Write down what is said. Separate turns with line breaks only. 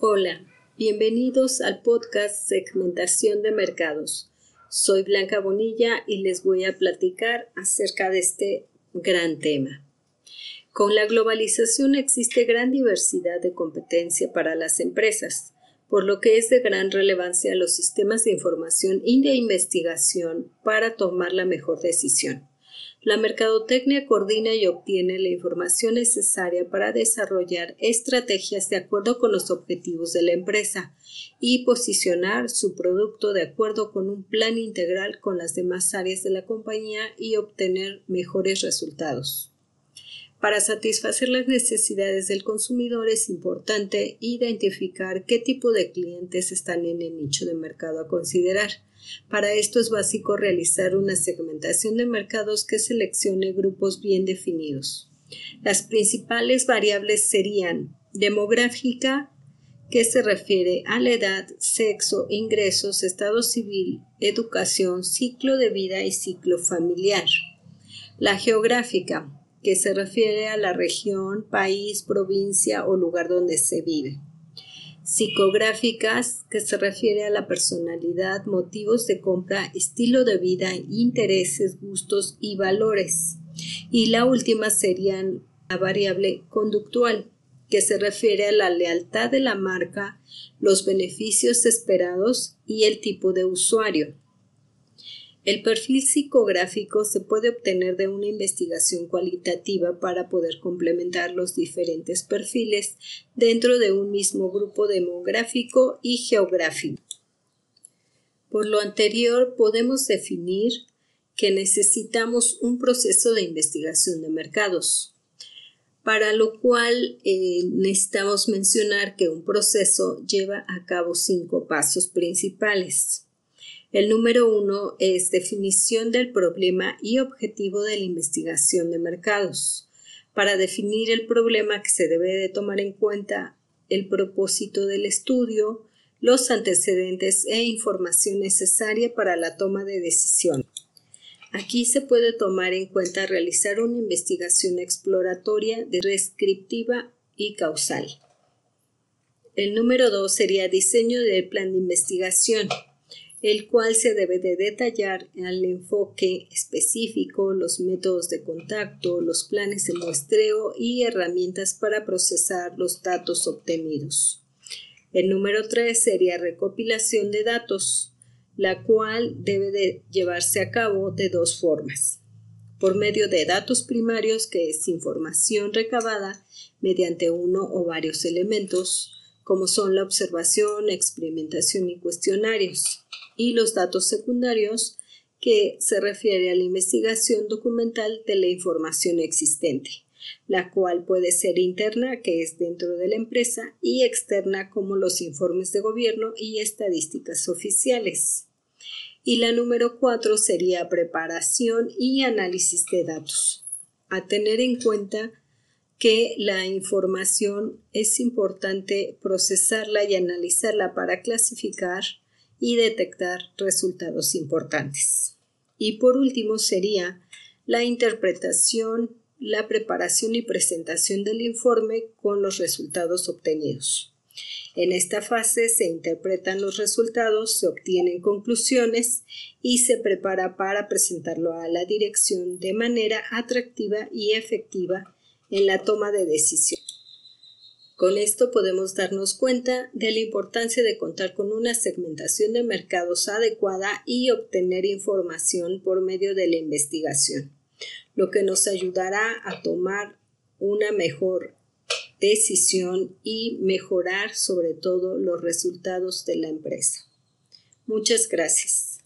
Hola, bienvenidos al podcast Segmentación de Mercados. Soy Blanca Bonilla y les voy a platicar acerca de este gran tema. Con la globalización existe gran diversidad de competencia para las empresas, por lo que es de gran relevancia los sistemas de información y de investigación para tomar la mejor decisión. La mercadotecnia coordina y obtiene la información necesaria para desarrollar estrategias de acuerdo con los objetivos de la empresa y posicionar su producto de acuerdo con un plan integral con las demás áreas de la compañía y obtener mejores resultados. Para satisfacer las necesidades del consumidor es importante identificar qué tipo de clientes están en el nicho de mercado a considerar. Para esto es básico realizar una segmentación de mercados que seleccione grupos bien definidos. Las principales variables serían demográfica, que se refiere a la edad, sexo, ingresos, estado civil, educación, ciclo de vida y ciclo familiar. La geográfica, que se refiere a la región, país, provincia o lugar donde se vive. Psicográficas, que se refiere a la personalidad, motivos de compra, estilo de vida, intereses, gustos y valores. Y la última serían la variable conductual, que se refiere a la lealtad de la marca, los beneficios esperados y el tipo de usuario. El perfil psicográfico se puede obtener de una investigación cualitativa para poder complementar los diferentes perfiles dentro de un mismo grupo demográfico y geográfico. Por lo anterior, podemos definir que necesitamos un proceso de investigación de mercados, para lo cual eh, necesitamos mencionar que un proceso lleva a cabo cinco pasos principales. El número uno es definición del problema y objetivo de la investigación de mercados. Para definir el problema que se debe de tomar en cuenta el propósito del estudio, los antecedentes e información necesaria para la toma de decisión. Aquí se puede tomar en cuenta realizar una investigación exploratoria, descriptiva y causal. El número dos sería diseño del plan de investigación el cual se debe de detallar el enfoque específico, los métodos de contacto, los planes de muestreo y herramientas para procesar los datos obtenidos. El número 3 sería recopilación de datos, la cual debe de llevarse a cabo de dos formas. Por medio de datos primarios, que es información recabada mediante uno o varios elementos, como son la observación, experimentación y cuestionarios y los datos secundarios que se refiere a la investigación documental de la información existente, la cual puede ser interna, que es dentro de la empresa, y externa, como los informes de gobierno y estadísticas oficiales. Y la número cuatro sería preparación y análisis de datos. A tener en cuenta que la información es importante procesarla y analizarla para clasificar, y detectar resultados importantes. Y por último sería la interpretación, la preparación y presentación del informe con los resultados obtenidos. En esta fase se interpretan los resultados, se obtienen conclusiones y se prepara para presentarlo a la dirección de manera atractiva y efectiva en la toma de decisión. Con esto podemos darnos cuenta de la importancia de contar con una segmentación de mercados adecuada y obtener información por medio de la investigación, lo que nos ayudará a tomar una mejor decisión y mejorar sobre todo los resultados de la empresa. Muchas gracias.